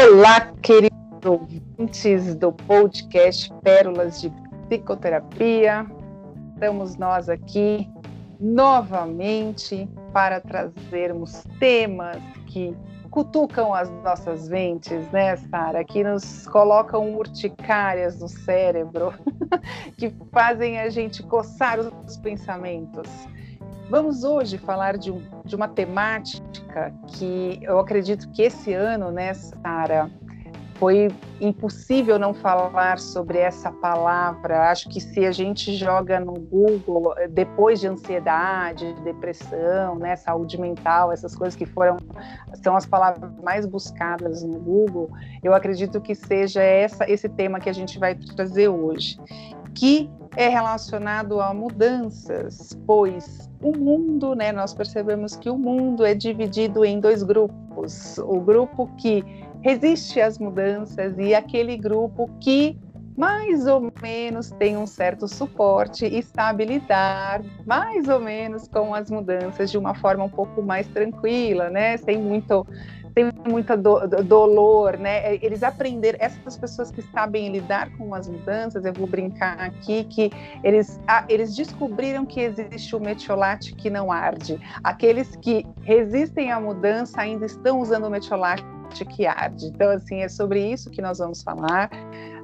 Olá, queridos ouvintes do podcast Pérolas de Psicoterapia. Estamos nós aqui novamente para trazermos temas que cutucam as nossas mentes, né, Sara? Que nos colocam urticárias no cérebro, que fazem a gente coçar os pensamentos. Vamos hoje falar de, de uma temática que eu acredito que esse ano, né, Sara, foi impossível não falar sobre essa palavra. Acho que se a gente joga no Google, depois de ansiedade, depressão, né, saúde mental, essas coisas que foram são as palavras mais buscadas no Google, eu acredito que seja essa, esse tema que a gente vai trazer hoje, que é relacionado a mudanças, pois o mundo, né, nós percebemos que o mundo é dividido em dois grupos. O grupo que resiste às mudanças e aquele grupo que mais ou menos tem um certo suporte e sabe lidar mais ou menos com as mudanças de uma forma um pouco mais tranquila, né? Sem muito tem muita do, do, dolor, né? Eles aprenderam, essas pessoas que sabem lidar com as mudanças, eu vou brincar aqui que eles, ah, eles descobriram que existe o metiolate que não arde. Aqueles que resistem à mudança ainda estão usando o metiolate que arde. Então, assim, é sobre isso que nós vamos falar.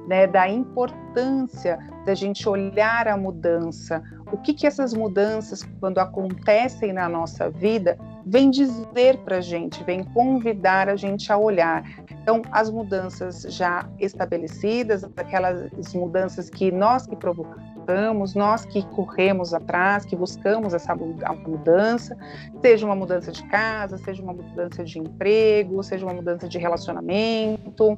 Né, da importância da gente olhar a mudança, o que, que essas mudanças, quando acontecem na nossa vida, vem dizer para a gente, vem convidar a gente a olhar. Então, as mudanças já estabelecidas, aquelas mudanças que nós que provocamos, nós que corremos atrás, que buscamos essa mudança, seja uma mudança de casa, seja uma mudança de emprego, seja uma mudança de relacionamento,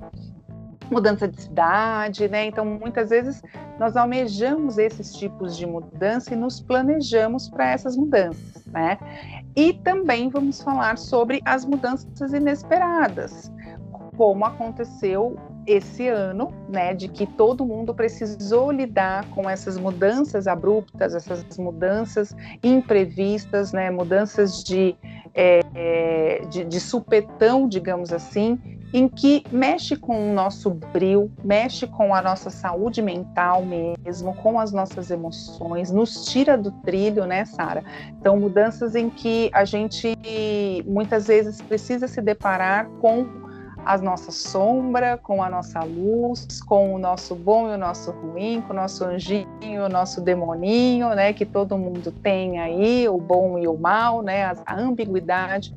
mudança de cidade, né? Então, muitas vezes nós almejamos esses tipos de mudança e nos planejamos para essas mudanças, né? E também vamos falar sobre as mudanças inesperadas, como aconteceu esse ano, né, de que todo mundo precisou lidar com essas mudanças abruptas, essas mudanças imprevistas, né, mudanças de, é, de, de supetão, digamos assim, em que mexe com o nosso brilho, mexe com a nossa saúde mental mesmo, com as nossas emoções, nos tira do trilho, né, Sara? Então, mudanças em que a gente muitas vezes precisa se deparar com a nossa sombra, com a nossa luz, com o nosso bom e o nosso ruim, com o nosso anjinho o nosso demoninho, né, que todo mundo tem aí, o bom e o mal, né, a ambiguidade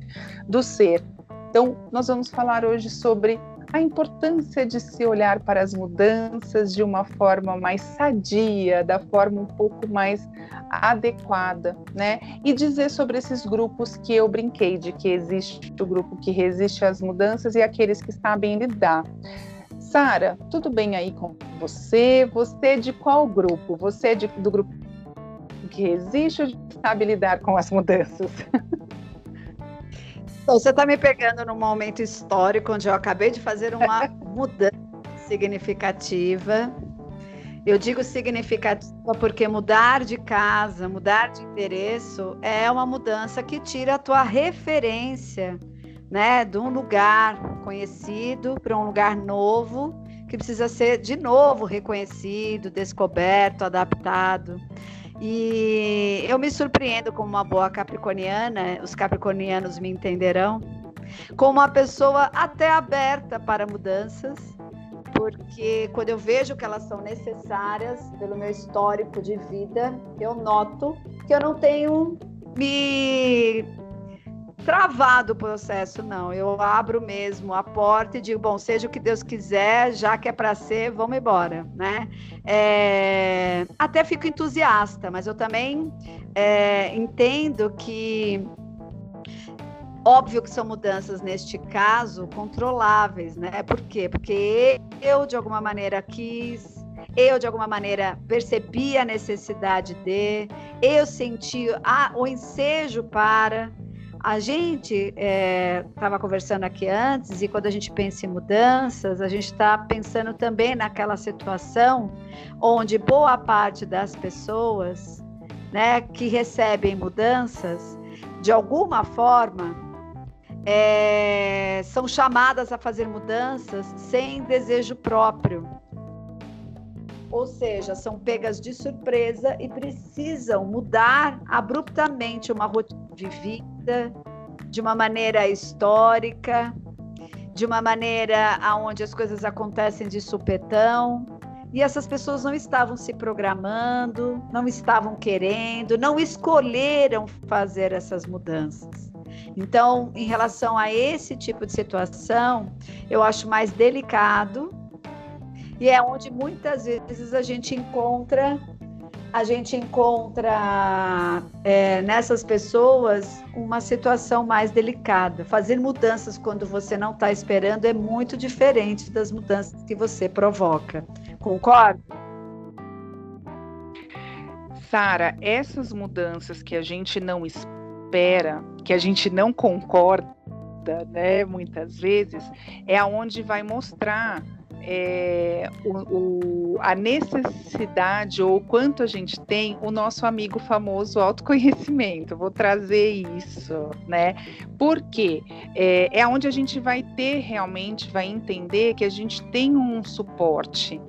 do ser. Então, nós vamos falar hoje sobre a importância de se olhar para as mudanças de uma forma mais sadia, da forma um pouco mais adequada, né? E dizer sobre esses grupos que eu brinquei, de que existe o grupo que resiste às mudanças e aqueles que sabem lidar. Sara, tudo bem aí com você? Você é de qual grupo? Você é de, do grupo que resiste ou sabe lidar com as mudanças? Então, você está me pegando num momento histórico onde eu acabei de fazer uma mudança significativa. Eu digo significativa porque mudar de casa, mudar de endereço é uma mudança que tira a tua referência, né, de um lugar conhecido para um lugar novo que precisa ser de novo reconhecido, descoberto, adaptado. E eu me surpreendo como uma boa capricorniana, os capricornianos me entenderão, como uma pessoa até aberta para mudanças, porque quando eu vejo que elas são necessárias pelo meu histórico de vida, eu noto que eu não tenho me travado o processo, não. Eu abro mesmo a porta e digo, bom, seja o que Deus quiser, já que é para ser, vamos embora, né? É... Até fico entusiasta, mas eu também é, entendo que Óbvio que são mudanças, neste caso, controláveis, né? Por quê? Porque eu, de alguma maneira, quis, eu, de alguma maneira, percebi a necessidade de, eu senti a, o ensejo para, a gente estava é, conversando aqui antes, e quando a gente pensa em mudanças, a gente está pensando também naquela situação onde boa parte das pessoas né, que recebem mudanças, de alguma forma, é, são chamadas a fazer mudanças sem desejo próprio. Ou seja, são pegas de surpresa e precisam mudar abruptamente uma rotina de vida, de uma maneira histórica, de uma maneira aonde as coisas acontecem de supetão. E essas pessoas não estavam se programando, não estavam querendo, não escolheram fazer essas mudanças. Então, em relação a esse tipo de situação, eu acho mais delicado e é onde muitas vezes a gente encontra a gente encontra é, nessas pessoas uma situação mais delicada. Fazer mudanças quando você não está esperando é muito diferente das mudanças que você provoca. Concorda? Sara, essas mudanças que a gente não espera, que a gente não concorda, né, muitas vezes, é aonde vai mostrar é, o, o, a necessidade ou o quanto a gente tem o nosso amigo famoso autoconhecimento. Vou trazer isso, né? Porque é, é onde a gente vai ter realmente, vai entender que a gente tem um suporte.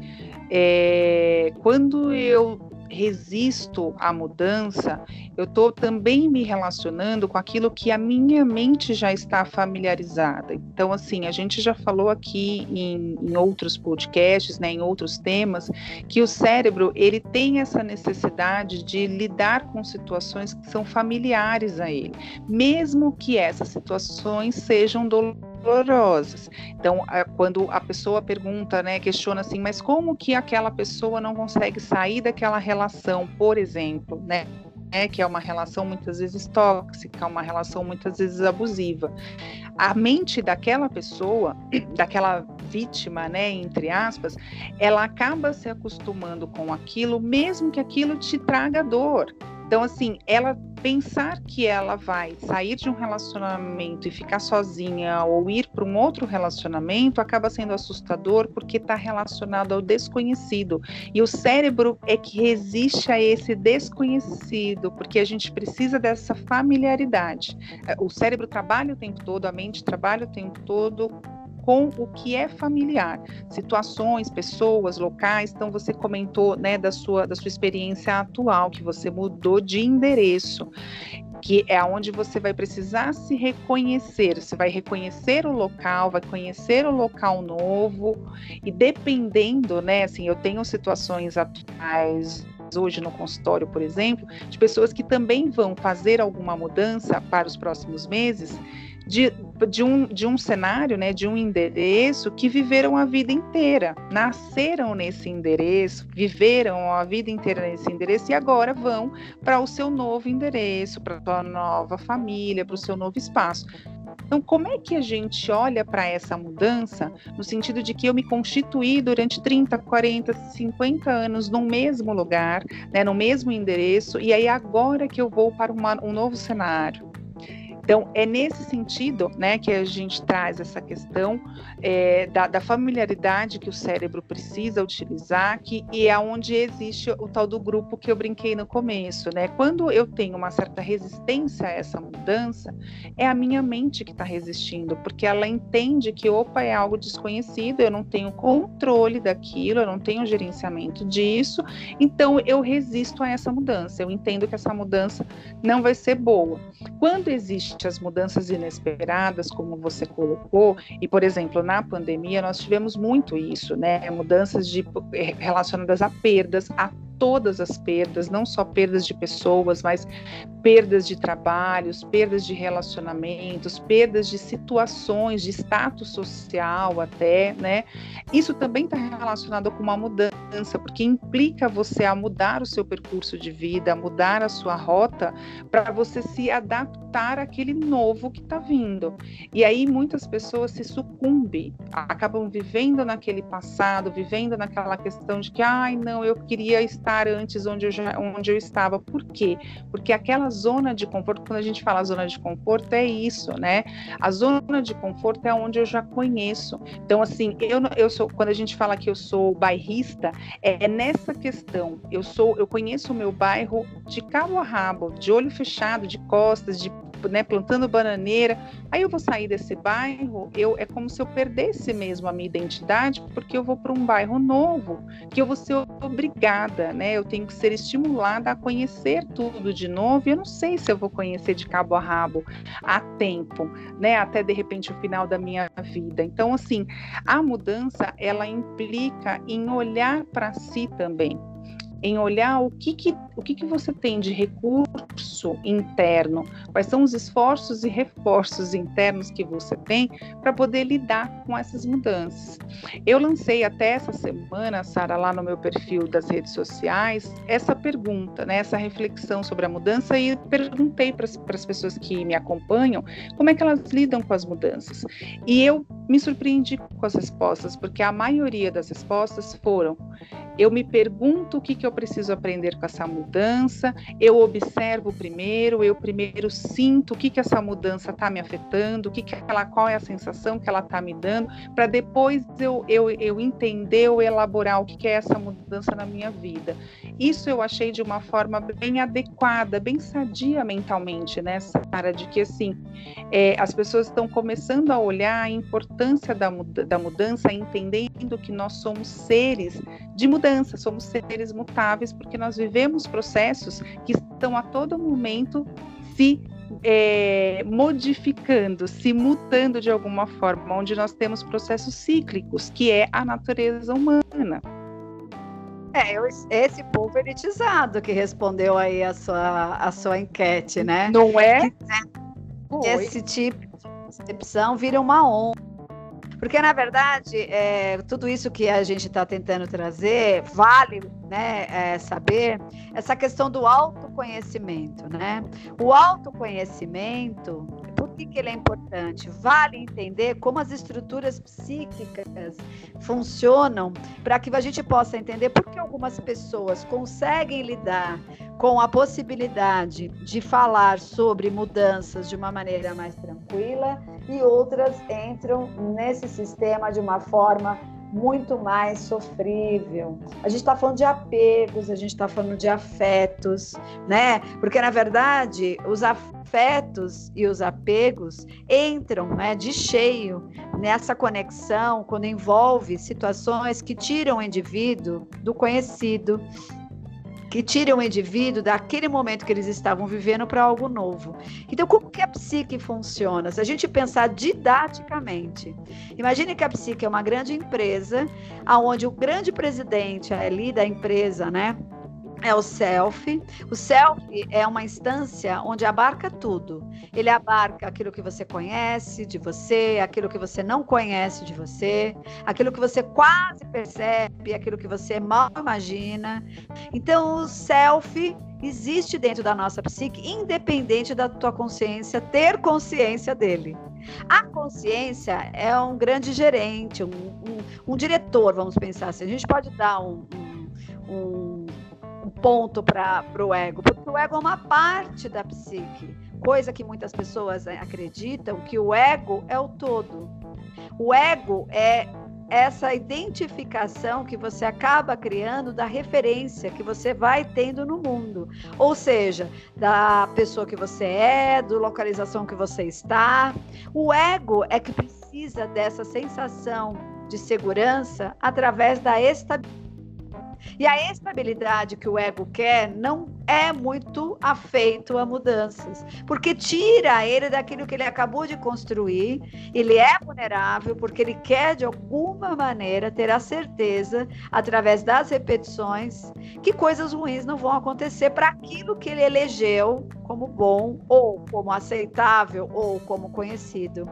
É, quando eu resisto à mudança, eu estou também me relacionando com aquilo que a minha mente já está familiarizada. Então, assim, a gente já falou aqui em, em outros podcasts, né, em outros temas, que o cérebro ele tem essa necessidade de lidar com situações que são familiares a ele, mesmo que essas situações sejam dolorosas dolorosas. Então, quando a pessoa pergunta, né, questiona assim, mas como que aquela pessoa não consegue sair daquela relação, por exemplo, né? É, que é uma relação muitas vezes tóxica, uma relação muitas vezes abusiva. A mente daquela pessoa, daquela vítima, né, entre aspas, ela acaba se acostumando com aquilo, mesmo que aquilo te traga dor. Então, assim, ela pensar que ela vai sair de um relacionamento e ficar sozinha ou ir para um outro relacionamento acaba sendo assustador porque está relacionado ao desconhecido. E o cérebro é que resiste a esse desconhecido, porque a gente precisa dessa familiaridade. O cérebro trabalha o tempo todo, a mente trabalha o tempo todo com o que é familiar, situações, pessoas, locais. Então você comentou, né, da sua da sua experiência atual que você mudou de endereço, que é onde você vai precisar se reconhecer. Você vai reconhecer o local, vai conhecer o local novo e dependendo, né, assim, eu tenho situações atuais hoje no consultório, por exemplo, de pessoas que também vão fazer alguma mudança para os próximos meses de, de, um, de um cenário, né, de um endereço que viveram a vida inteira, nasceram nesse endereço, viveram a vida inteira nesse endereço e agora vão para o seu novo endereço, para a sua nova família, para o seu novo espaço. Então, como é que a gente olha para essa mudança no sentido de que eu me constituí durante 30, 40, 50 anos no mesmo lugar, né, no mesmo endereço, e aí agora que eu vou para uma, um novo cenário? Então, é nesse sentido né, que a gente traz essa questão é, da, da, familiaridade que o cérebro precisa utilizar, que, e é onde existe o tal do grupo que eu brinquei no começo. Né? Quando eu tenho uma certa resistência a essa mudança, é a minha mente que está resistindo, porque ela entende que, opa, é algo desconhecido, eu não tenho controle daquilo, eu não tenho gerenciamento disso, então eu resisto a essa mudança. Eu entendo que essa mudança não vai ser boa. Quando existe as mudanças inesperadas, como você colocou, e por exemplo, na pandemia nós tivemos muito isso, né? Mudanças de, eh, relacionadas a perdas, a todas as perdas, não só perdas de pessoas, mas perdas de trabalhos, perdas de relacionamentos, perdas de situações, de status social até, né? Isso também está relacionado com uma mudança, porque implica você a mudar o seu percurso de vida, a mudar a sua rota para você se adaptar àquele novo que está vindo. E aí muitas pessoas se sucumbem, acabam vivendo naquele passado, vivendo naquela questão de que, ai, não, eu queria estar antes onde eu, já, onde eu estava. Por quê? Porque aquela zona de conforto, quando a gente fala zona de conforto, é isso, né? A zona de conforto é onde eu já conheço. Então, assim, eu, eu sou, quando a gente fala que eu sou bairrista, é, é nessa questão. Eu sou, eu conheço o meu bairro de cabo a rabo, de olho fechado, de costas, de né, plantando bananeira. Aí eu vou sair desse bairro, eu é como se eu perdesse mesmo a minha identidade, porque eu vou para um bairro novo, que eu vou ser obrigada, né? Eu tenho que ser estimulada a conhecer tudo de novo. E eu não sei se eu vou conhecer de cabo a rabo a tempo, né? Até de repente o final da minha vida. Então, assim, a mudança ela implica em olhar para si também em olhar o que, que, o que, que você tem de recurso interno, quais são os esforços e reforços internos que você tem para poder lidar com essas mudanças. Eu lancei até essa semana, Sara, lá no meu perfil das redes sociais, essa pergunta, né, essa reflexão sobre a mudança e perguntei para as pessoas que me acompanham como é que elas lidam com as mudanças. E eu me surpreendi com as respostas, porque a maioria das respostas foram: eu me pergunto o que, que eu preciso aprender com essa mudança, eu observo primeiro, eu primeiro sinto o que, que essa mudança está me afetando, o que, que ela, qual é a sensação que ela está me dando, para depois eu, eu, eu entender ou elaborar o que, que é essa mudança na minha vida. Isso eu achei de uma forma bem adequada, bem sadia mentalmente, né, Sara? De que assim, é, as pessoas estão começando a olhar a importância da, da mudança, entendendo que nós somos seres de mudança, somos seres mutáveis, porque nós vivemos processos que estão a todo momento se é, modificando, se mutando de alguma forma, onde nós temos processos cíclicos, que é a natureza humana. É, esse povo elitizado que respondeu aí a sua, a sua enquete, né? Não é? Esse tipo de percepção vira uma onda porque, na verdade, é, tudo isso que a gente está tentando trazer vale né, é, saber essa questão do autoconhecimento. Né? O autoconhecimento, por que, que ele é importante? Vale entender como as estruturas psíquicas funcionam para que a gente possa entender por que algumas pessoas conseguem lidar com a possibilidade de falar sobre mudanças de uma maneira mais tranquila e outras entram nesse sistema de uma forma muito mais sofrível. A gente está falando de apegos, a gente está falando de afetos, né? Porque na verdade os afetos e os apegos entram né, de cheio nessa conexão quando envolve situações que tiram o indivíduo do conhecido, que tirem o indivíduo daquele momento que eles estavam vivendo para algo novo. Então, como que a psique funciona? Se a gente pensar didaticamente, imagine que a psique é uma grande empresa, aonde o grande presidente ali da empresa, né, é o self. O self é uma instância onde abarca tudo. Ele abarca aquilo que você conhece de você, aquilo que você não conhece de você, aquilo que você quase percebe, aquilo que você mal imagina. Então, o self existe dentro da nossa psique, independente da tua consciência ter consciência dele. A consciência é um grande gerente, um, um, um diretor, vamos pensar assim. A gente pode dar um, um ponto para o ego, porque o ego é uma parte da psique, coisa que muitas pessoas eh, acreditam que o ego é o todo. O ego é essa identificação que você acaba criando da referência que você vai tendo no mundo, ou seja, da pessoa que você é, da localização que você está. O ego é que precisa dessa sensação de segurança através da estabilidade e a estabilidade que o ego quer não é muito afeito a mudanças, porque tira ele daquilo que ele acabou de construir, ele é vulnerável porque ele quer de alguma maneira ter a certeza, através das repetições, que coisas ruins não vão acontecer para aquilo que ele elegeu como bom ou como aceitável ou como conhecido.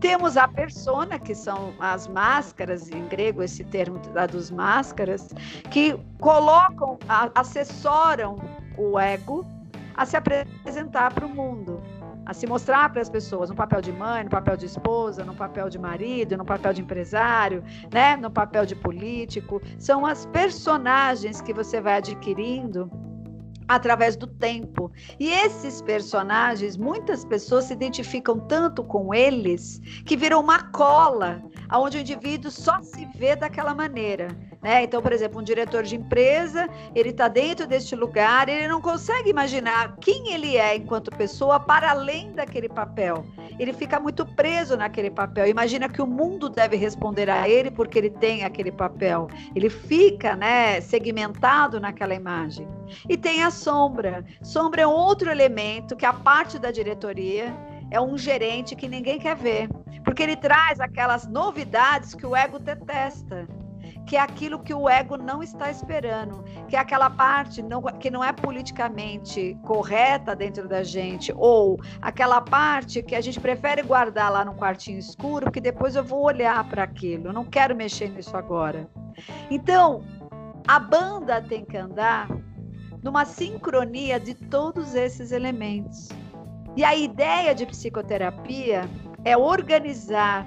Temos a persona, que são as máscaras, em grego esse termo dos máscaras, que colocam, assessoram o ego a se apresentar para o mundo, a se mostrar para as pessoas no papel de mãe, no papel de esposa, no papel de marido, no papel de empresário, né, no papel de político. São as personagens que você vai adquirindo através do tempo. E esses personagens, muitas pessoas se identificam tanto com eles que viram uma cola, onde o indivíduo só se vê daquela maneira. Né? Então, por exemplo, um diretor de empresa, ele está dentro deste lugar, ele não consegue imaginar quem ele é enquanto pessoa para além daquele papel. Ele fica muito preso naquele papel. Imagina que o mundo deve responder a ele porque ele tem aquele papel. Ele fica, né, segmentado naquela imagem. E tem a sombra. Sombra é outro elemento que a parte da diretoria é um gerente que ninguém quer ver, porque ele traz aquelas novidades que o ego detesta que é aquilo que o ego não está esperando, que é aquela parte não, que não é politicamente correta dentro da gente, ou aquela parte que a gente prefere guardar lá no quartinho escuro, porque depois eu vou olhar para aquilo, eu não quero mexer nisso agora. Então, a banda tem que andar numa sincronia de todos esses elementos. E a ideia de psicoterapia é organizar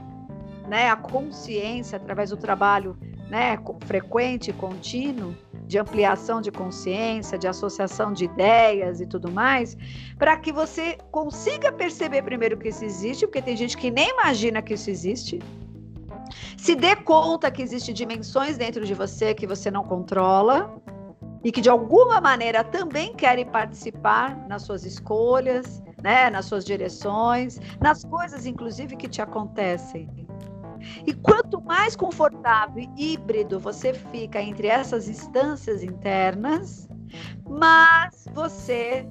né, a consciência através do trabalho né, frequente, contínuo, de ampliação de consciência, de associação de ideias e tudo mais, para que você consiga perceber primeiro que isso existe, porque tem gente que nem imagina que isso existe. Se dê conta que existem dimensões dentro de você que você não controla e que de alguma maneira também querem participar nas suas escolhas, né, nas suas direções, nas coisas inclusive que te acontecem. E quanto mais confortável e híbrido você fica entre essas instâncias internas, mais você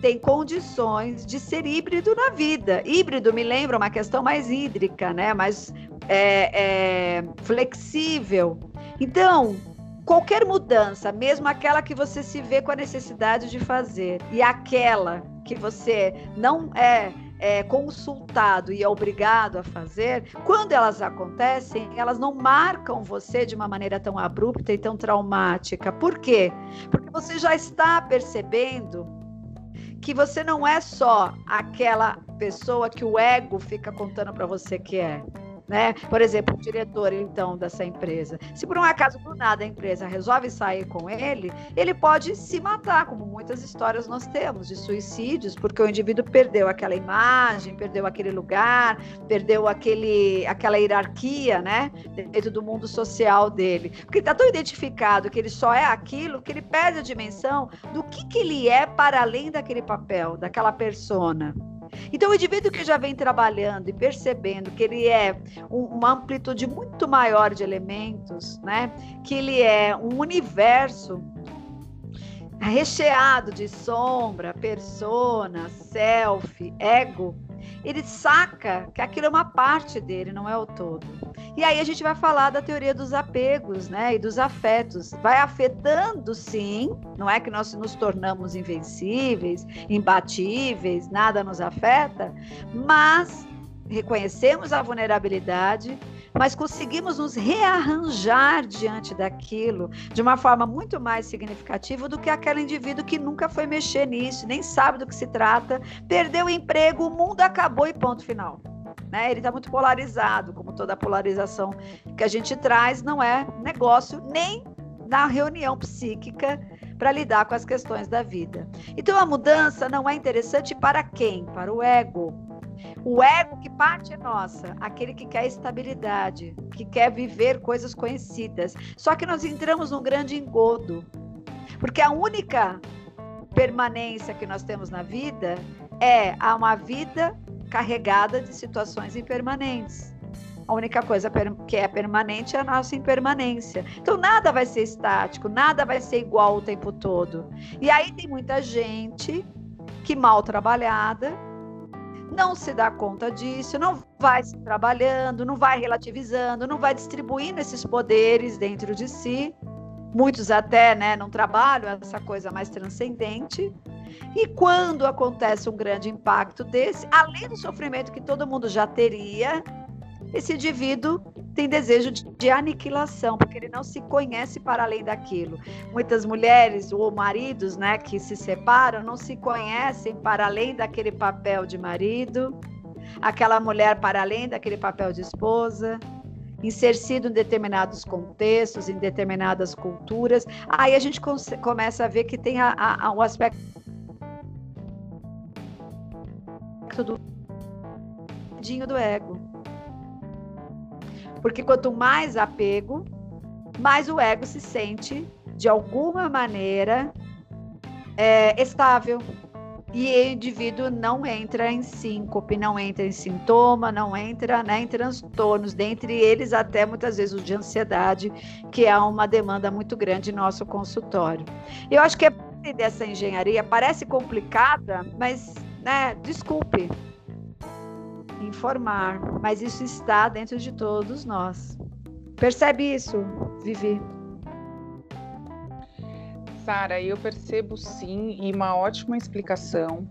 tem condições de ser híbrido na vida. Híbrido me lembra uma questão mais hídrica, né? mais é, é, flexível. Então, qualquer mudança, mesmo aquela que você se vê com a necessidade de fazer, e aquela que você não é é, consultado e é obrigado a fazer, quando elas acontecem, elas não marcam você de uma maneira tão abrupta e tão traumática. Por quê? Porque você já está percebendo que você não é só aquela pessoa que o ego fica contando para você que é né? Por exemplo, o diretor então dessa empresa. Se por um acaso do nada a empresa resolve sair com ele, ele pode se matar, como muitas histórias nós temos de suicídios, porque o indivíduo perdeu aquela imagem, perdeu aquele lugar, perdeu aquele aquela hierarquia, né, dentro do mundo social dele. Porque está tão identificado que ele só é aquilo que ele perde a dimensão do que que ele é para além daquele papel, daquela persona. Então, o indivíduo que já vem trabalhando e percebendo que ele é um, uma amplitude muito maior de elementos, né? que ele é um universo recheado de sombra, persona, self, ego, ele saca que aquilo é uma parte dele, não é o todo. E aí a gente vai falar da teoria dos apegos, né, e dos afetos. Vai afetando, sim, não é que nós nos tornamos invencíveis, imbatíveis, nada nos afeta, mas reconhecemos a vulnerabilidade mas conseguimos nos rearranjar diante daquilo de uma forma muito mais significativa do que aquele indivíduo que nunca foi mexer nisso, nem sabe do que se trata, perdeu o emprego, o mundo acabou e ponto final. Né? Ele está muito polarizado, como toda polarização que a gente traz, não é negócio nem na reunião psíquica para lidar com as questões da vida. Então a mudança não é interessante para quem? Para o ego, o ego, que parte é nossa, aquele que quer estabilidade, que quer viver coisas conhecidas. Só que nós entramos num grande engodo, porque a única permanência que nós temos na vida é uma vida carregada de situações impermanentes. A única coisa que é permanente é a nossa impermanência. Então, nada vai ser estático, nada vai ser igual o tempo todo. E aí tem muita gente que mal trabalhada não se dá conta disso, não vai se trabalhando, não vai relativizando, não vai distribuindo esses poderes dentro de si. Muitos até né, não trabalham essa coisa mais transcendente. E quando acontece um grande impacto desse, além do sofrimento que todo mundo já teria, esse indivíduo tem desejo de, aniquilação, porque ele não se conhece para além daquilo. Muitas mulheres ou maridos, né, que se separam, não se conhecem para além daquele papel de marido, aquela mulher para além daquele papel de esposa, insercido em determinados contextos, em determinadas culturas. Aí a gente começa a ver que tem a, a, o aspecto do do ego porque quanto mais apego, mas o ego se sente, de alguma maneira, é, estável. E o indivíduo não entra em síncope, não entra em sintoma, não entra né, em transtornos, dentre eles até muitas vezes o de ansiedade, que é uma demanda muito grande em nosso consultório. Eu acho que a parte dessa engenharia parece complicada, mas né, desculpe informar, mas isso está dentro de todos nós. Percebe isso, Vivi? Sara, eu percebo sim, e uma ótima explicação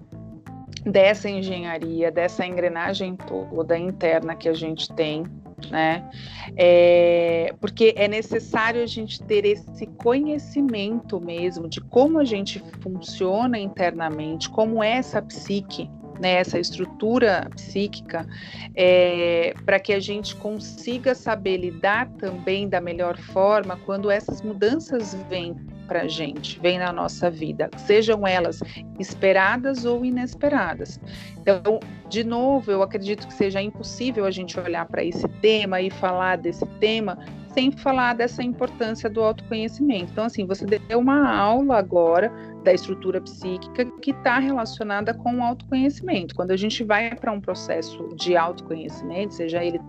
dessa engenharia, dessa engrenagem toda interna que a gente tem, né? É, porque é necessário a gente ter esse conhecimento mesmo de como a gente funciona internamente, como é essa psique, né, essa estrutura psíquica, é, para que a gente consiga saber lidar também da melhor forma quando essas mudanças vêm para a gente, vêm na nossa vida, sejam elas esperadas ou inesperadas. Então, de novo, eu acredito que seja impossível a gente olhar para esse tema e falar desse tema sem falar dessa importância do autoconhecimento. Então, assim, você deu uma aula agora da estrutura psíquica que está relacionada com o autoconhecimento. Quando a gente vai para um processo de autoconhecimento, seja ele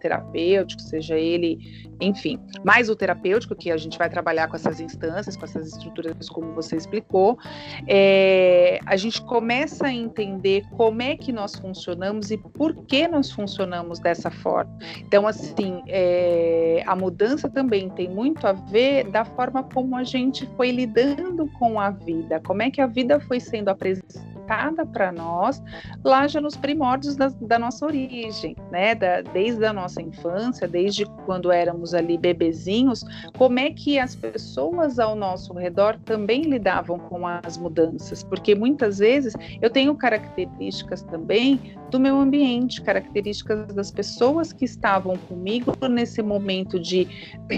terapêutico, seja ele, enfim, mais o terapêutico, que a gente vai trabalhar com essas instâncias, com essas estruturas, como você explicou, é, a gente começa a entender como é que nós funcionamos e por que nós funcionamos dessa forma. Então, assim, é, a mudança também tem muito a ver da forma como a gente foi lidando com a vida, como é que a vida foi sendo apresentada para nós lá já nos primórdios da, da nossa origem, né? Da, desde a nossa infância, desde quando éramos ali bebezinhos, como é que as pessoas ao nosso redor também lidavam com as mudanças? Porque muitas vezes eu tenho características também do meu ambiente, características das pessoas que estavam comigo nesse momento de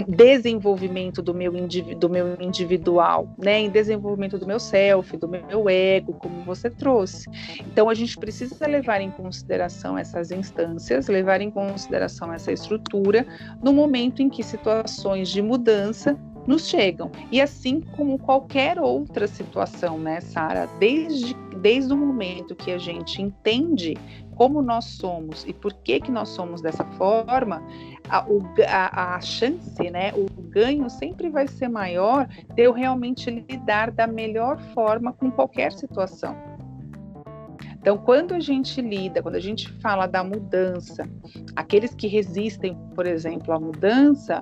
desenvolvimento do meu, do meu individual, né? Em desenvolvimento do meu self, do meu ego, como você trouxe. Então, a gente precisa levar em consideração essas instâncias, levar em consideração essa estrutura no momento em que situações de mudança nos chegam. E assim como qualquer outra situação, né, Sara? Desde, desde o momento que a gente entende como nós somos e por que, que nós somos dessa forma, a, a, a chance, né, o ganho sempre vai ser maior de eu realmente lidar da melhor forma com qualquer situação. Então, quando a gente lida, quando a gente fala da mudança, aqueles que resistem, por exemplo, à mudança,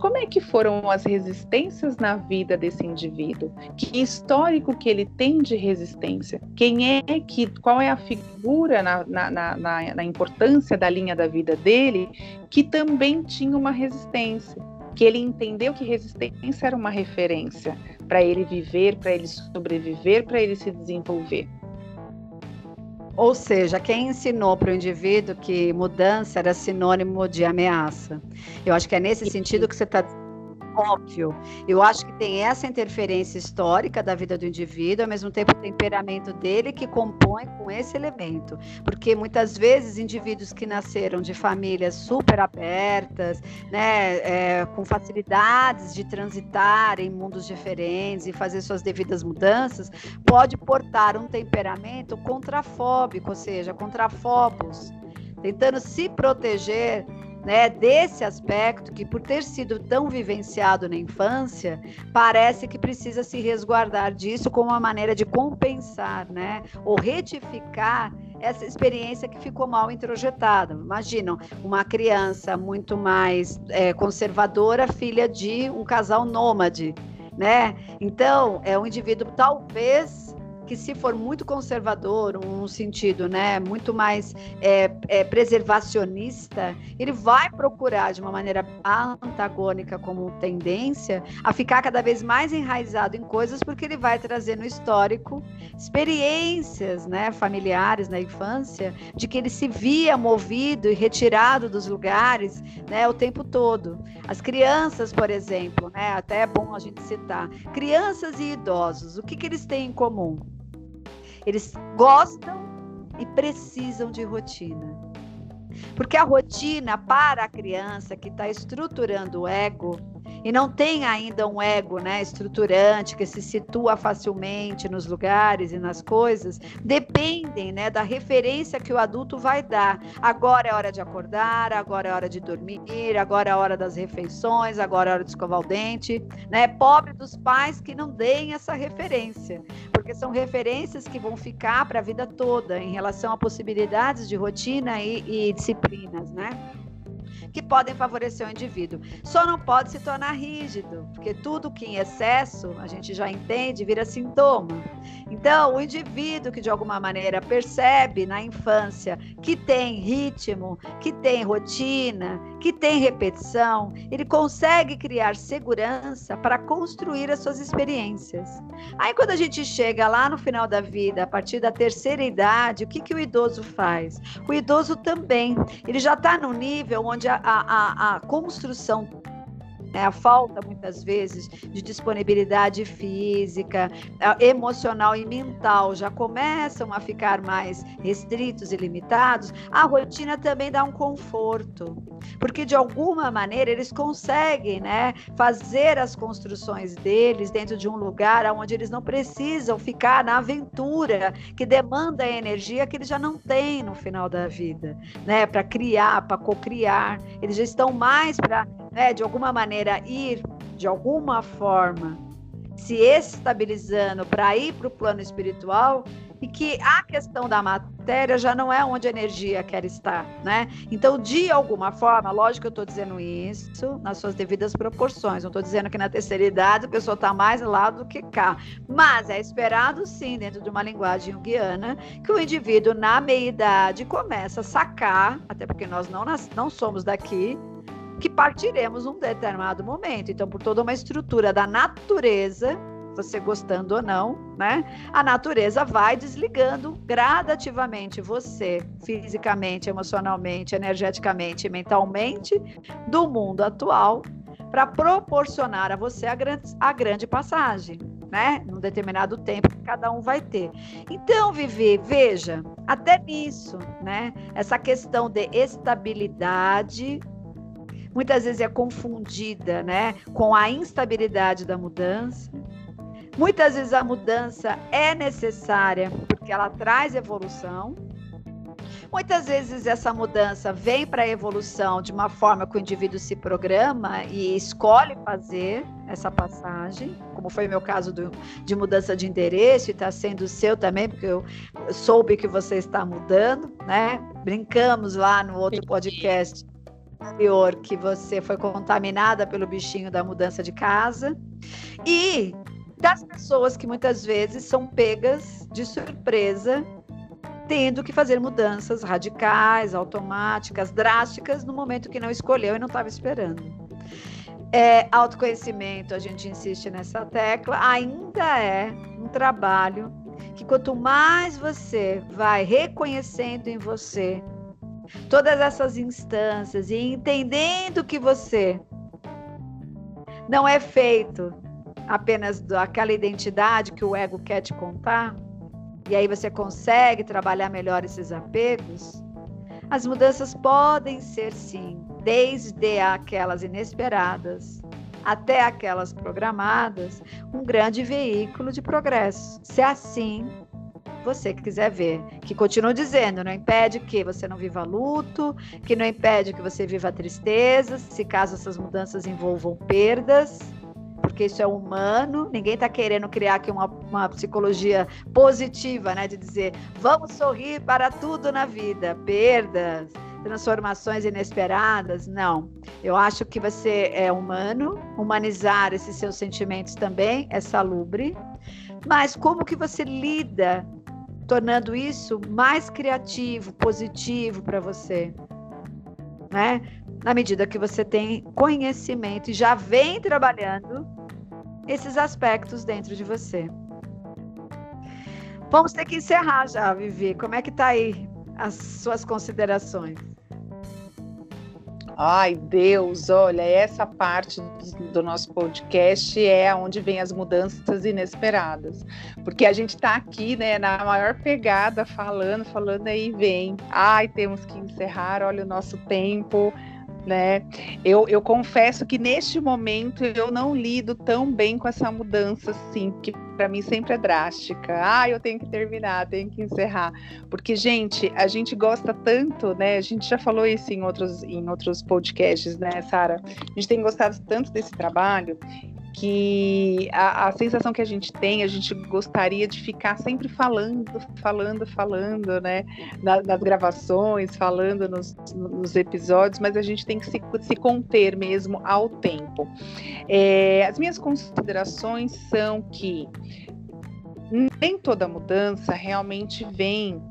como é que foram as resistências na vida desse indivíduo? Que histórico que ele tem de resistência? Quem é que, qual é a figura na, na, na, na importância da linha da vida dele que também tinha uma resistência? Que ele entendeu que resistência era uma referência para ele viver, para ele sobreviver, para ele se desenvolver. Ou seja, quem ensinou para o indivíduo que mudança era sinônimo de ameaça? Eu acho que é nesse sentido que você está óbvio. Eu acho que tem essa interferência histórica da vida do indivíduo, ao mesmo tempo o temperamento dele que compõe com esse elemento. Porque muitas vezes indivíduos que nasceram de famílias super abertas, né, é, com facilidades de transitar em mundos diferentes e fazer suas devidas mudanças, pode portar um temperamento contrafóbico, ou seja, contrafobos, tentando se proteger né, desse aspecto que, por ter sido tão vivenciado na infância, parece que precisa se resguardar disso como uma maneira de compensar, né, ou retificar essa experiência que ficou mal introjetada. Imaginam uma criança muito mais é, conservadora, filha de um casal nômade, né? Então, é um indivíduo talvez que se for muito conservador, um sentido né, muito mais é, é, preservacionista, ele vai procurar de uma maneira antagônica como tendência a ficar cada vez mais enraizado em coisas porque ele vai trazer no histórico experiências né, familiares na infância de que ele se via movido e retirado dos lugares né, o tempo todo. As crianças, por exemplo, né, até é bom a gente citar, crianças e idosos, o que, que eles têm em comum? Eles gostam e precisam de rotina. Porque a rotina para a criança que está estruturando o ego, e não tem ainda um ego né, estruturante que se situa facilmente nos lugares e nas coisas, dependem né, da referência que o adulto vai dar. Agora é hora de acordar, agora é hora de dormir, agora é hora das refeições, agora é hora de escovar o dente. Né? Pobre dos pais que não deem essa referência, porque são referências que vão ficar para a vida toda em relação a possibilidades de rotina e, e disciplinas, né? Que podem favorecer o indivíduo. Só não pode se tornar rígido, porque tudo que em excesso, a gente já entende, vira sintoma. Então, o indivíduo que de alguma maneira percebe na infância que tem ritmo, que tem rotina, que tem repetição, ele consegue criar segurança para construir as suas experiências. Aí, quando a gente chega lá no final da vida, a partir da terceira idade, o que, que o idoso faz? O idoso também, ele já está no nível onde a, a, a construção né? A falta, muitas vezes, de disponibilidade física, emocional e mental já começam a ficar mais restritos e limitados. A rotina também dá um conforto, porque de alguma maneira eles conseguem né, fazer as construções deles dentro de um lugar onde eles não precisam ficar na aventura que demanda a energia que eles já não têm no final da vida, né? Para criar, para cocriar. Eles já estão mais para né, de alguma maneira ir, de alguma forma, se estabilizando para ir para o plano espiritual e que a questão da matéria já não é onde a energia quer estar, né? Então, de alguma forma, lógico que eu estou dizendo isso nas suas devidas proporções, não estou dizendo que na terceira idade a pessoa está mais lá do que cá, mas é esperado sim, dentro de uma linguagem guiana, que o indivíduo na meia-idade começa a sacar, até porque nós não, não somos daqui, que partiremos num determinado momento. Então, por toda uma estrutura da natureza, você gostando ou não, né? A natureza vai desligando gradativamente você, fisicamente, emocionalmente, energeticamente, mentalmente, do mundo atual, para proporcionar a você a grande, a grande passagem, né? Num determinado tempo que cada um vai ter. Então, Vivi, veja, até nisso, né? Essa questão de estabilidade muitas vezes é confundida né, com a instabilidade da mudança. Muitas vezes a mudança é necessária porque ela traz evolução. Muitas vezes essa mudança vem para a evolução de uma forma que o indivíduo se programa e escolhe fazer essa passagem, como foi o meu caso do, de mudança de endereço e está sendo o seu também, porque eu soube que você está mudando, né? Brincamos lá no outro podcast anterior que você foi contaminada pelo bichinho da mudança de casa e das pessoas que muitas vezes são pegas de surpresa tendo que fazer mudanças radicais, automáticas, drásticas no momento que não escolheu e não estava esperando. É, autoconhecimento, a gente insiste nessa tecla, ainda é um trabalho que quanto mais você vai reconhecendo em você todas essas instâncias e entendendo que você não é feito apenas daquela identidade que o ego quer te contar, e aí você consegue trabalhar melhor esses apegos, as mudanças podem ser sim, desde aquelas inesperadas até aquelas programadas, um grande veículo de progresso. Se assim você quiser ver. Que continua dizendo, não impede que você não viva luto, que não impede que você viva tristeza, se caso essas mudanças envolvam perdas, porque isso é humano, ninguém está querendo criar aqui uma, uma psicologia positiva, né? De dizer, vamos sorrir para tudo na vida, perdas, transformações inesperadas, não. Eu acho que você é humano, humanizar esses seus sentimentos também é salubre, mas como que você lida tornando isso mais criativo, positivo para você, né? Na medida que você tem conhecimento e já vem trabalhando esses aspectos dentro de você. Vamos ter que encerrar já, Vivi. Como é que tá aí as suas considerações? Ai, Deus, olha, essa parte do nosso podcast é onde vem as mudanças inesperadas. Porque a gente está aqui, né, na maior pegada, falando, falando aí vem. Ai, temos que encerrar, olha o nosso tempo. Né? Eu, eu confesso que neste momento eu não lido tão bem com essa mudança, assim, que para mim sempre é drástica. Ah, eu tenho que terminar, tenho que encerrar, porque gente, a gente gosta tanto, né? A gente já falou isso em outros em outros podcasts, né, Sara? A gente tem gostado tanto desse trabalho que a, a, sensação que a gente tem, a gente gostaria de ficar sempre falando, falando, falando, né? Na, nas gravações, falando nos, nos, episódios, mas a gente tem que se, se conter mesmo ao tempo. É, as minhas considerações são que nem toda mudança realmente vem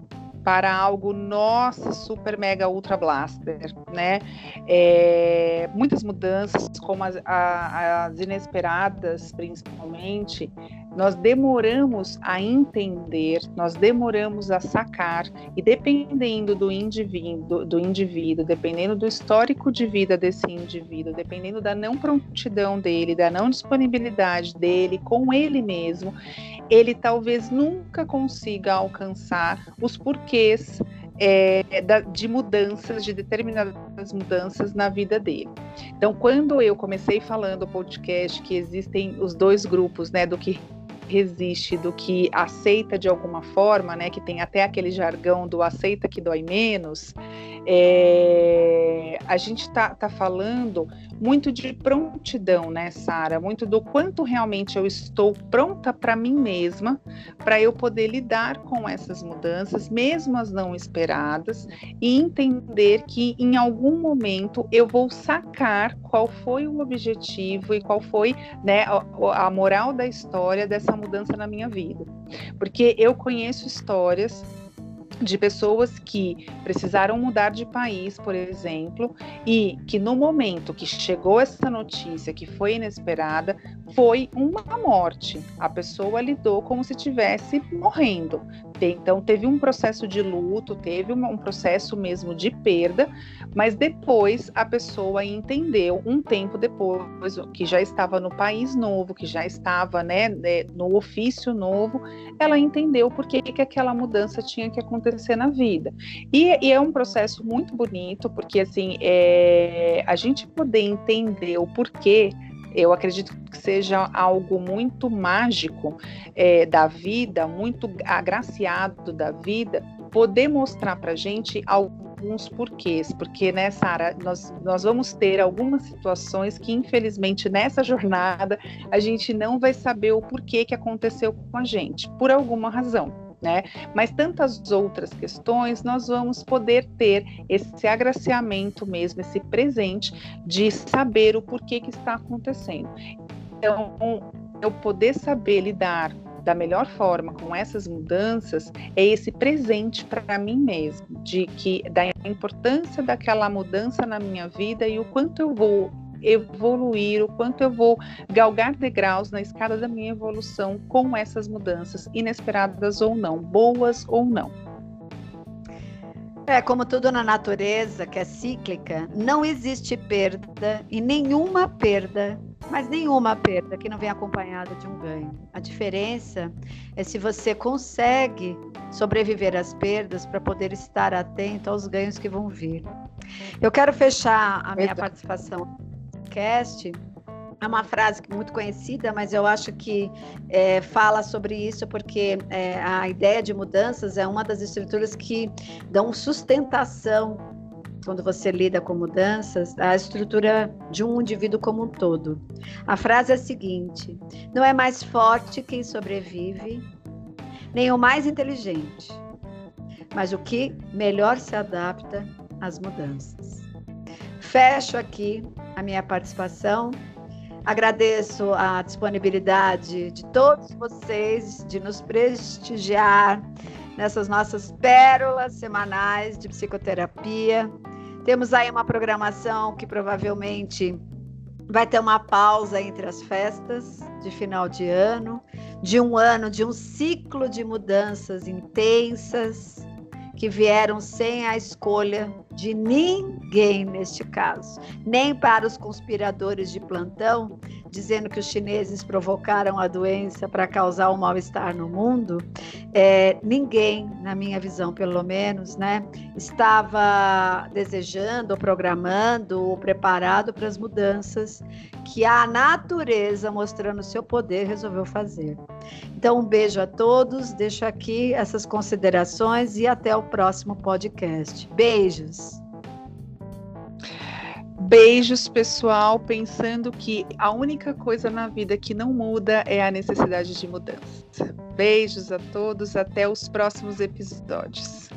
para algo, nossa, super, mega, ultra blaster, né? É, muitas mudanças, como as, as inesperadas, principalmente, nós demoramos a entender, nós demoramos a sacar, e dependendo do indivíduo, do indivíduo, dependendo do histórico de vida desse indivíduo, dependendo da não prontidão dele, da não disponibilidade dele com ele mesmo, ele talvez nunca consiga alcançar os porquês é, da, de mudanças, de determinadas mudanças na vida dele. Então, quando eu comecei falando o podcast que existem os dois grupos, né, do que resiste, do que aceita de alguma forma, né, que tem até aquele jargão do aceita que dói menos, é, a gente está tá falando muito de prontidão, né, Sara? Muito do quanto realmente eu estou pronta para mim mesma, para eu poder lidar com essas mudanças, mesmo as não esperadas, e entender que em algum momento eu vou sacar qual foi o objetivo e qual foi né, a, a moral da história dessa mudança na minha vida. Porque eu conheço histórias de pessoas que precisaram mudar de país, por exemplo, e que no momento que chegou essa notícia que foi inesperada, foi uma morte. A pessoa lidou como se estivesse morrendo. Então teve um processo de luto, teve um processo mesmo de perda, mas depois a pessoa entendeu um tempo depois que já estava no país novo, que já estava, né, né no ofício novo, ela entendeu por que, que aquela mudança tinha que acontecer na vida. E, e é um processo muito bonito, porque assim, é, a gente poder entender o porquê eu acredito que seja algo muito mágico é, da vida, muito agraciado da vida, poder mostrar para gente alguns porquês, porque, né, Sara, nós, nós vamos ter algumas situações que, infelizmente, nessa jornada, a gente não vai saber o porquê que aconteceu com a gente, por alguma razão né? Mas tantas outras questões nós vamos poder ter esse agraciamento mesmo, esse presente de saber o porquê que está acontecendo. Então, eu poder saber lidar da melhor forma com essas mudanças é esse presente para mim mesmo, de que da importância daquela mudança na minha vida e o quanto eu vou evoluir, o quanto eu vou galgar degraus na escada da minha evolução com essas mudanças, inesperadas ou não, boas ou não. É, como tudo na natureza, que é cíclica, não existe perda e nenhuma perda, mas nenhuma perda que não vem acompanhada de um ganho. A diferença é se você consegue sobreviver às perdas para poder estar atento aos ganhos que vão vir. Eu quero fechar a minha participação podcast é uma frase muito conhecida, mas eu acho que é, fala sobre isso porque é, a ideia de mudanças é uma das estruturas que dão sustentação quando você lida com mudanças, à estrutura de um indivíduo como um todo. A frase é a seguinte: não é mais forte quem sobrevive, nem o mais inteligente, mas o que melhor se adapta às mudanças. Fecho aqui a minha participação. Agradeço a disponibilidade de todos vocês de nos prestigiar nessas nossas pérolas semanais de psicoterapia. Temos aí uma programação que provavelmente vai ter uma pausa entre as festas de final de ano, de um ano, de um ciclo de mudanças intensas que vieram sem a escolha de ninguém neste caso, nem para os conspiradores de plantão dizendo que os chineses provocaram a doença para causar o mal-estar no mundo, é, ninguém, na minha visão pelo menos, né, estava desejando, programando, ou preparado para as mudanças que a natureza, mostrando seu poder, resolveu fazer. Então, um beijo a todos, deixo aqui essas considerações e até o próximo podcast. Beijos! Beijos, pessoal, pensando que a única coisa na vida que não muda é a necessidade de mudança. Beijos a todos, até os próximos episódios.